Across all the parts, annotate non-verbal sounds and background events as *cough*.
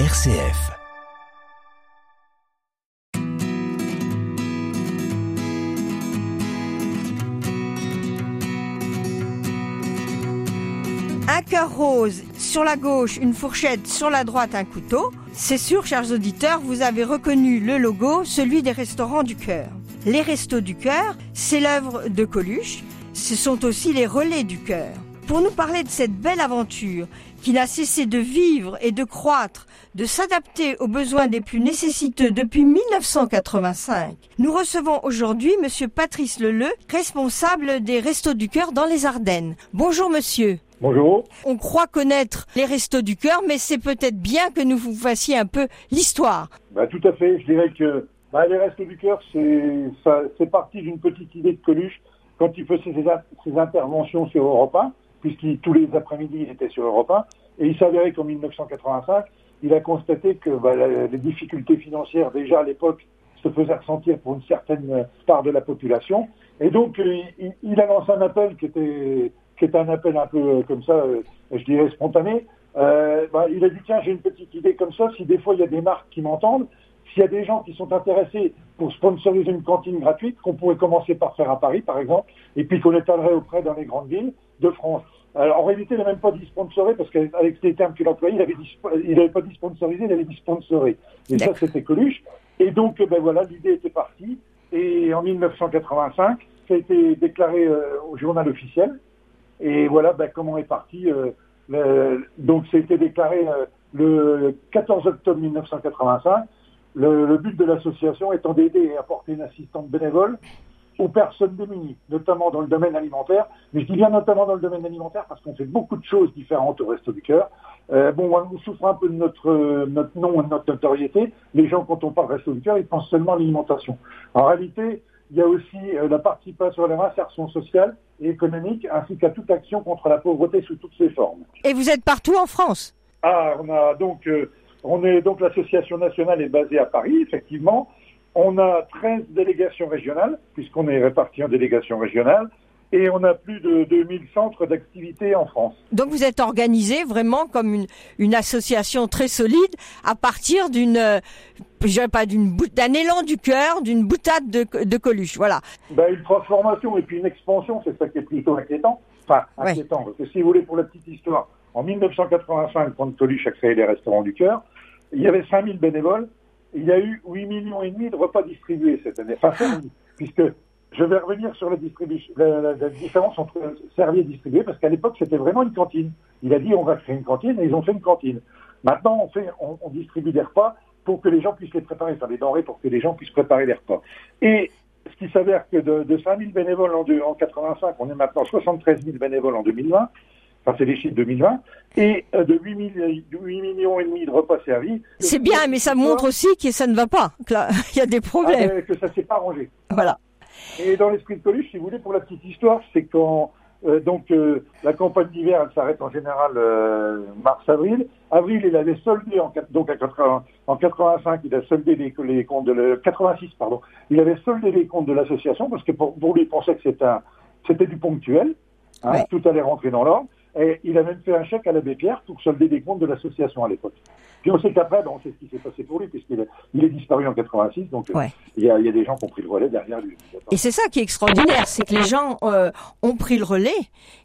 RCF. Un cœur rose sur la gauche, une fourchette sur la droite, un couteau. C'est sûr, chers auditeurs, vous avez reconnu le logo, celui des restaurants du cœur. Les restos du cœur, c'est l'œuvre de Coluche. Ce sont aussi les relais du cœur. Pour nous parler de cette belle aventure qui n'a cessé de vivre et de croître, de s'adapter aux besoins des plus nécessiteux depuis 1985, nous recevons aujourd'hui Monsieur Patrice Leleu, responsable des Restos du Cœur dans les Ardennes. Bonjour Monsieur. Bonjour. On croit connaître les Restos du Cœur, mais c'est peut-être bien que nous vous fassiez un peu l'histoire. Bah, tout à fait. Je dirais que bah, les Restos du Cœur, c'est parti d'une petite idée de Coluche quand il faisait ses, ses interventions sur Europe 1, puisqu'il tous les après-midi il était sur Europe 1, et il s'avérait qu'en 1985, il a constaté que bah, les difficultés financières déjà à l'époque se faisaient ressentir pour une certaine part de la population, et donc euh, il, a lancé un appel qui était qui un appel un peu euh, comme ça, euh, je dirais spontané. Bah, il a dit tiens j'ai une petite idée comme ça, si des fois il y a des marques qui m'entendent, s'il y a des gens qui sont intéressés pour sponsoriser une cantine gratuite, qu'on pourrait commencer par faire à Paris, par exemple, et puis qu'on étalerait auprès dans les grandes villes de France. Alors, en réalité, il n'a même pas dit sponsorer, parce qu'avec les termes qu'il employait, il avait dit, il n'avait pas dit sponsoriser, il avait dit sponsorer. Et ça, c'était Coluche. Et donc, ben voilà, l'idée était partie. Et en 1985, ça a été déclaré euh, au journal officiel. Et voilà ben, comment est parti. euh, le- donc, ça a été déclaré euh, le 14 octobre 1985. Le, le but de l'association étant d'aider et apporter une assistante bénévole aux personnes démunies, notamment dans le domaine alimentaire. Mais je dis bien notamment dans le domaine alimentaire parce qu'on fait beaucoup de choses différentes au Resto du Cœur. Euh, bon, on souffre un peu de notre, euh, notre nom et de notre notoriété. Les gens, quand on parle Resto du Cœur, ils pensent seulement à l'alimentation. En réalité, il y a aussi euh, la participation à l'insertion sociale et économique, ainsi qu'à toute action contre la pauvreté sous toutes ses formes. Et vous êtes partout en France? Ah, on a donc, euh, on est donc l'association nationale est basée à Paris, effectivement. On a 13 délégations régionales, puisqu'on est répartis en délégations régionales, et on a plus de 2000 centres d'activité en France. Donc vous êtes organisé vraiment comme une, une association très solide à partir d'une, euh, je dirais pas d'une d'un élan du cœur, d'une boutade de, de Coluche. Voilà. Ben, une transformation et puis une expansion, c'est ça qui est plutôt inquiétant. Enfin, Ouais. inquiétant, parce que si vous voulez, pour la petite histoire, en 1985, quand Coluche a créé les restaurants du cœur, il y avait 5000 bénévoles, il y a eu 8 millions et demi de repas distribués cette année. Enfin, puisque je vais revenir sur la, la, différence entre servi et distribué, parce qu'à l'époque, c'était vraiment une cantine. Il a dit, on va créer une cantine, et ils ont fait une cantine. Maintenant, on, fait, on, distribue des repas pour que les gens puissent les préparer, enfin des denrées pour que les gens puissent préparer les repas. Et ce qui s'avère que de, de 5 000 bénévoles en, deux- en 85, on est maintenant 73 000 bénévoles en 2020. Enfin, c'est les chiffres 2020. Et euh, de 8, milli- de 8 millions et demi de repas servis. C'est bien, mais ça montre aussi que ça ne va pas, que là, *laughs* il y a des Ah, problèmes. mais que ça s'est pas arrangé. Voilà. Et dans l'esprit de Coluche, si vous voulez, pour la petite histoire, c'est quand euh, donc euh, la campagne d'hiver, elle s'arrête en général euh, mars-avril. Avril, il avait soldé en donc à 80 en 85, il a soldé les, les comptes de le 86, pardon. Il avait soldé les comptes de l'association parce que pour, pour lui, il pensait que c'était du ponctuel. hein, Ouais. Tout allait rentrer dans l'ordre. Et il a même fait un chèque à l'abbé Pierre pour solder les comptes de l'association à l'époque. Puis on sait qu'après, bon, on sait ce qui s'est passé pour lui, puisqu'il est, il est disparu en 86, donc euh, Ouais. il y, a, il y a des gens qui ont pris le relais derrière lui. Et c'est ça qui est extraordinaire, c'est que les gens euh, ont pris le relais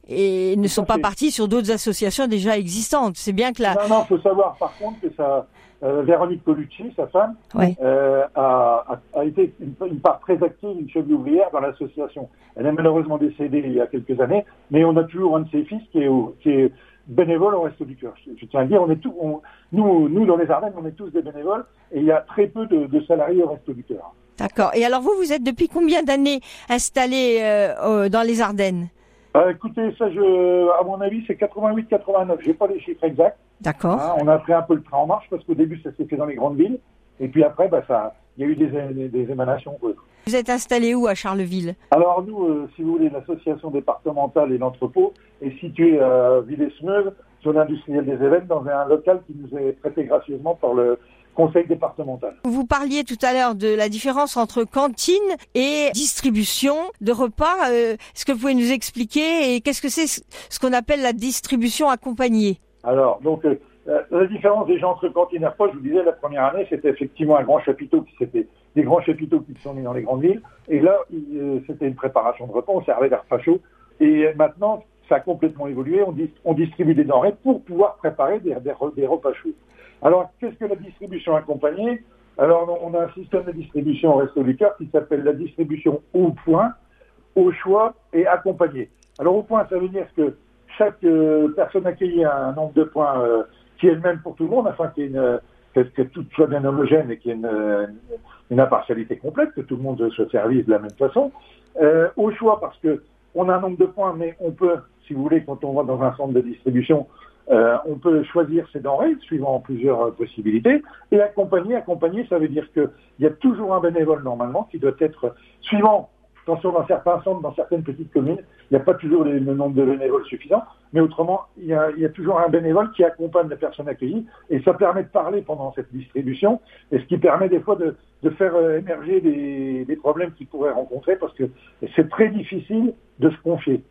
et ne sont pas partis sur d'autres associations déjà existantes. C'est bien que la... Non, non, faut savoir par contre que ça, euh, Véronique Colucci, sa femme, euh, a, été une, une part très active, une cheville ouvrière dans l'association. Elle est malheureusement décédée il y a quelques années, mais on a toujours un de ses fils qui est, au- qui est bénévole au Resto du Cœur. Je, je tiens à dire, on est tout, on- nous, nous dans les Ardennes, on est tous des bénévoles et il y a très peu de, de salariés au Resto du Cœur. D'accord. Et alors vous, vous êtes depuis combien d'années installé euh, dans les Ardennes? Euh, écoutez, ça, je, à mon avis, c'est 88-89. J'ai pas les chiffres exacts. D'accord. Hein, on a pris un peu le train en marche parce qu'au début, ça s'est fait dans les grandes villes. Et puis après, bah, ça, il y a eu des, émanations. quoi. Vous êtes installé où à Charleville? Alors nous, euh, si vous voulez, l'association départementale et l'entrepôt est située à Villers-Smeuve, zone industrielle des Évêques, dans un local qui nous est prêté gracieusement par le conseil départemental. Vous parliez tout à l'heure de la différence entre cantine et distribution de repas. Euh, Est-ce que vous pouvez nous expliquer et qu'est-ce que c'est ce ce qu'on appelle la distribution accompagnée? Alors, donc, euh, euh, la différence déjà entre cantine repas, je vous disais, la première année, c'était effectivement un grand chapiteau qui s'était, des grands chapiteaux qui sont mis dans les grandes villes. Et là, euh, c'était une préparation de repas, on servait des repas chauds. Et maintenant, ça a complètement évolué. On, distribue des denrées pour pouvoir préparer des, des, repas chauds. Alors, qu'est-ce que la distribution accompagnée Alors, on a un système de distribution au Resto du Cœur qui s'appelle la distribution au point, au choix et accompagné. Alors, au point, ça veut dire que chaque euh, personne accueillie a un nombre de points euh, qui est le même pour tout le monde, afin qu'il y ait que, tout soit bien homogène et qu'il y ait une, une, impartialité complète, que tout le monde se servise de la même façon. Euh, au choix, parce que on a un nombre de points, mais on peut, si vous voulez, quand on va dans un centre de distribution, euh, on peut choisir ses denrées suivant plusieurs euh, possibilités. Et accompagner, accompagner, ça veut dire qu'il y a toujours un bénévole normalement qui doit être, suivant Attention, dans certains centres, dans certaines petites communes, il n'y a pas toujours le, nombre de bénévoles suffisant, mais autrement, il y, a, toujours un bénévole qui accompagne la personne accueillie, et ça permet de parler pendant cette distribution, et ce qui permet des fois de, faire euh, émerger des, problèmes qu'ils pourraient rencontrer, parce que c'est très difficile de se confier.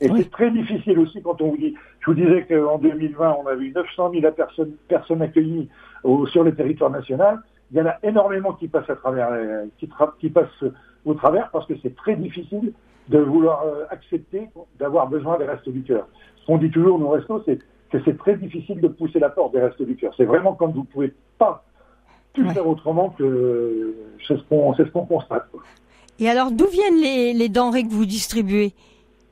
Et c'est très difficile aussi quand on vous dit, je vous disais qu'en 2020, on a eu 900 000 personnes, personnes accueillies sur le territoire national. Il y en a énormément qui passent à travers, qui, qui passent au travers parce que c'est très difficile de vouloir euh, accepter d'avoir besoin des restos du cœur. Ce qu'on dit toujours, nos restos, c'est que c'est très difficile de pousser la porte des restos du cœur. C'est vraiment quand vous ne pouvez pas tout faire autrement que c'est ce qu'on ce qu'on constate. Et alors, d'où viennent les, denrées que vous distribuez?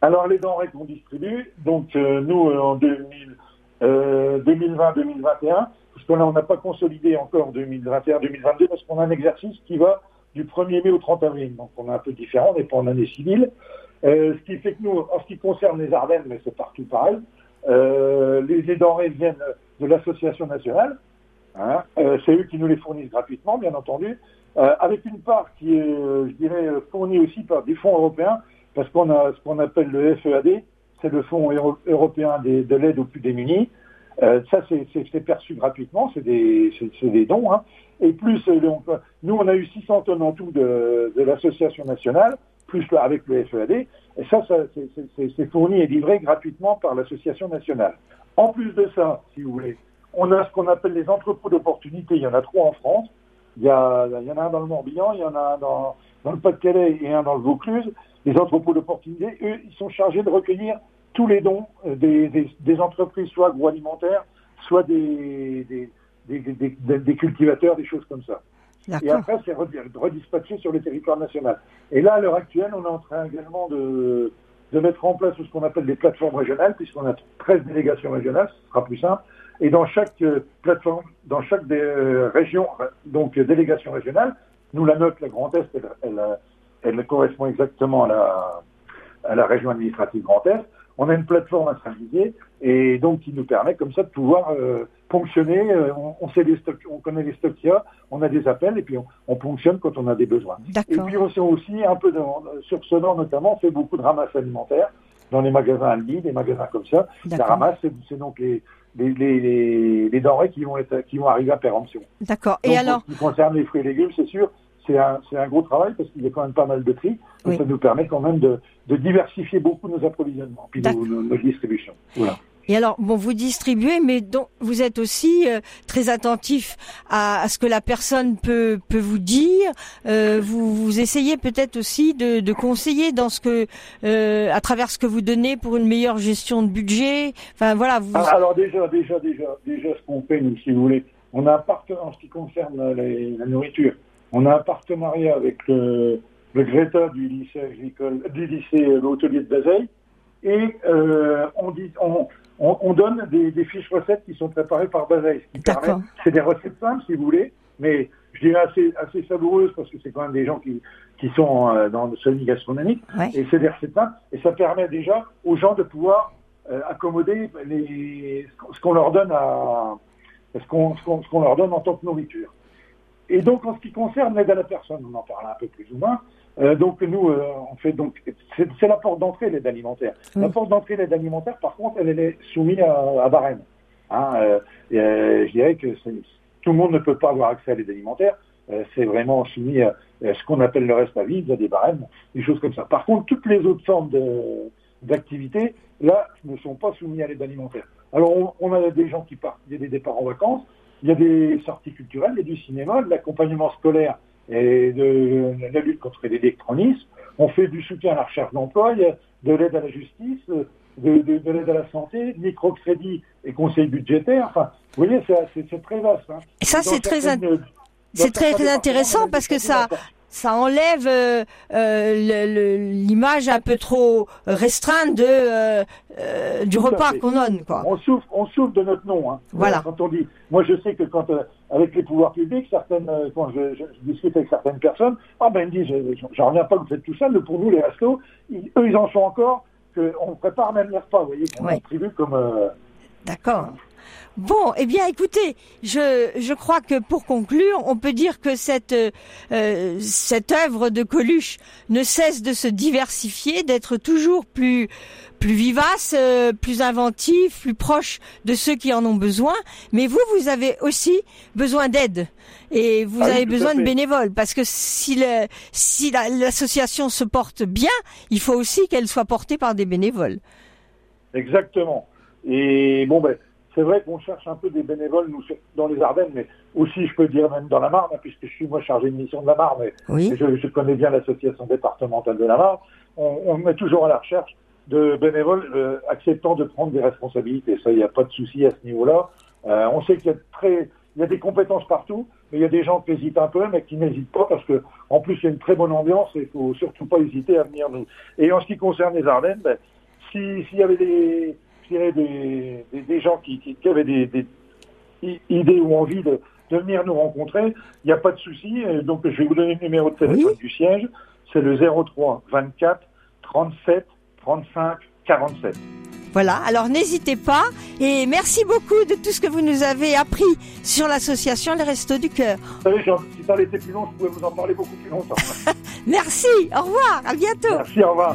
Alors, les denrées qu'on distribue, donc euh, nous, euh, en 2020-2021, parce que là, on n'a pas consolidé encore 2021-2022, parce qu'on a un exercice qui va du 1er mai au 30 avril. Donc on est un peu différent, on n'est pas en année civile. Euh, ce qui fait que nous, en ce qui concerne les Ardennes, mais c'est partout pareil, euh, les, denrées viennent de l'association nationale. Hein, euh, c'est eux qui nous les fournissent gratuitement, bien entendu, euh, avec une part qui est, euh, je dirais, fournie aussi par des fonds européens, parce qu'on a ce qu'on appelle le FEAD, c'est le Fonds européen de l'aide aux plus démunis. Euh, ça, c'est perçu gratuitement, c'est des, des, dons. Hein. Et plus, euh, nous, on a eu 600 tonnes en tout de, de l'association nationale, plus avec le FEAD. Et ça, c'est fourni et livré gratuitement par l'association nationale. En plus de ça, si vous voulez, on a ce qu'on appelle les entrepôts d'opportunités. Il y en a trois en France. Il y, il y en a un dans le Morbihan, il y en a un dans, dans le Pas-de-Calais et un dans le Vaucluse. Les entrepôts d'opportunités, eux, ils sont chargés de recueillir tous les dons euh, des, entreprises, soit agroalimentaires, soit des, des, cultivateurs, des choses comme ça. Et après, c'est redispatché sur le territoire national. Et là, à l'heure actuelle, on est en train également de, de mettre en place ce qu'on appelle des plateformes régionales, puisqu'on a 13 délégations régionales, ce sera plus simple. Et dans chaque euh, plateforme, dans chaque des, euh, région, donc délégation régionale, nous la note, la Grand Est, elle, elle, correspond exactement à la, à la région administrative Grand Est on a une plateforme à syndiquer et donc qui nous permet comme ça de pouvoir euh, ponctionner. Euh, on, sait les stocks, on connaît les stocks qu'il y a, on a des appels et puis on, ponctionne quand on a des besoins. Et puis on sait aussi un peu de, sur ce nom notamment, on fait beaucoup de ramasse alimentaire dans les magasins Aldi, des magasins comme ça. La ramasse, c'est donc les, les, les, denrées qui vont être qui vont arriver à péremption. D'accord. Et alors, ce qui concerne les fruits et légumes, c'est sûr, c'est un, un, gros travail parce qu'il y a quand même pas mal de tri. Et ça nous permet quand même de, de diversifier beaucoup nos approvisionnements, puis nos, nos, distributions. Voilà. Et alors, bon, vous distribuez, mais donc vous êtes aussi euh, très attentif à, à, ce que la personne peut peut vous dire. Euh, vous, vous essayez peut-être aussi de, de, conseiller dans ce que, euh, à travers ce que vous donnez pour une meilleure gestion de budget. Enfin voilà. Vous... Ah, alors déjà, déjà, déjà, déjà, ce qu'on fait, nous, si vous voulez, on a un partenaire en ce qui concerne la nourriture. On a un partenariat avec le, le Greta du lycée agricole, du lycée hôtelier de Bazeille, et euh, on, dit, on, on, donne des, des, fiches recettes qui sont préparées par Bazeille. C'est des recettes simples, si vous voulez, mais je dirais assez, assez savoureuses parce que c'est quand même des gens qui, qui sont euh, dans le semi gastronomique, et c'est des recettes simples, et ça permet déjà aux gens de pouvoir euh, accommoder les, ce qu'on leur donne à ce qu'on ce qu'on leur donne en tant que nourriture. Et donc, en ce qui concerne l'aide à la personne, on en parle un peu plus ou moins. Euh, donc, nous, euh, on fait donc, c'est la porte d'entrée l'aide alimentaire. La porte d'entrée l'aide alimentaire, par contre, elle, est soumise à, à barème. Hein, euh, je dirais que tout le monde ne peut pas avoir accès à l'aide alimentaire. C'est vraiment soumis à, ce qu'on appelle le reste à vivre, à des barèmes, des choses comme ça. Par contre, toutes les autres formes d'activités, là, ne sont pas soumises à l'aide alimentaire. Alors, on, a des gens qui partent, il y a des départs en vacances, il y a des sorties culturelles, il y a du cinéma, de l'accompagnement scolaire et de, la lutte contre l'électronisme. On fait du soutien à la recherche d'emploi, de l'aide à la justice, de, l'aide à la santé, microcrédit et conseil budgétaire. Enfin, vous voyez, c'est très vaste. Hein. Et ça, c'est très, c'est très intéressant parce que ça, ça enlève euh, euh, l'image un peu trop restreinte de euh, du repas qu'on donne quoi. On souffre, on souffre de notre nom. Hein. Voilà. Quand on dit, moi je sais que quand avec les pouvoirs publics, certaines, quand je, discute avec certaines personnes, ah ben ils me disent, j'en reviens pas que vous faites tout ça, mais pour nous les restos, eux ils en sont encore qu'on prépare même les repas, vous voyez, qu'on prévu comme. D'accord. Bon, eh bien, écoutez, je, je crois que pour conclure, on peut dire que cette euh, cette œuvre de Coluche ne cesse de se diversifier, d'être toujours plus plus vivace, euh, plus inventif, plus proche de ceux qui en ont besoin. Mais vous, vous avez aussi besoin d'aide et vous ah avez besoin de bénévoles parce que si le, si l'association se porte bien, il faut aussi qu'elle soit portée par des bénévoles. Exactement. Et bon ben c'est vrai qu'on cherche un peu des bénévoles nous, dans les Ardennes, mais aussi, je peux dire, même dans la Marne, hein, puisque je suis moi chargé de mission de la Marne, mais je, connais bien l'association départementale de la Marne. On, on, est toujours à la recherche de bénévoles euh, acceptant de prendre des responsabilités. Ça, il n'y a pas de souci à ce niveau-là. Euh, on sait qu'il y a très, il y a des compétences partout, mais il y a des gens qui hésitent un peu, mais qui n'hésitent pas parce que, en plus, il y a une très bonne ambiance et il faut surtout pas hésiter à venir nous. Et en ce qui concerne les Ardennes, ben, s'il y avait des, des, des, gens qui, qui, avaient des, des, idées ou envie de, de venir nous rencontrer, il n'y a pas de souci. Donc, je vais vous donner le numéro de téléphone du siège. C'est le 03 24 37 35 47. Voilà, alors n'hésitez pas et merci beaucoup de tout ce que vous nous avez appris sur l'association Les Restos du Cœur. Vous savez, si ça allait plus long, je pouvais vous en parler beaucoup plus longtemps. *laughs* merci, au revoir, à bientôt. Merci, au revoir.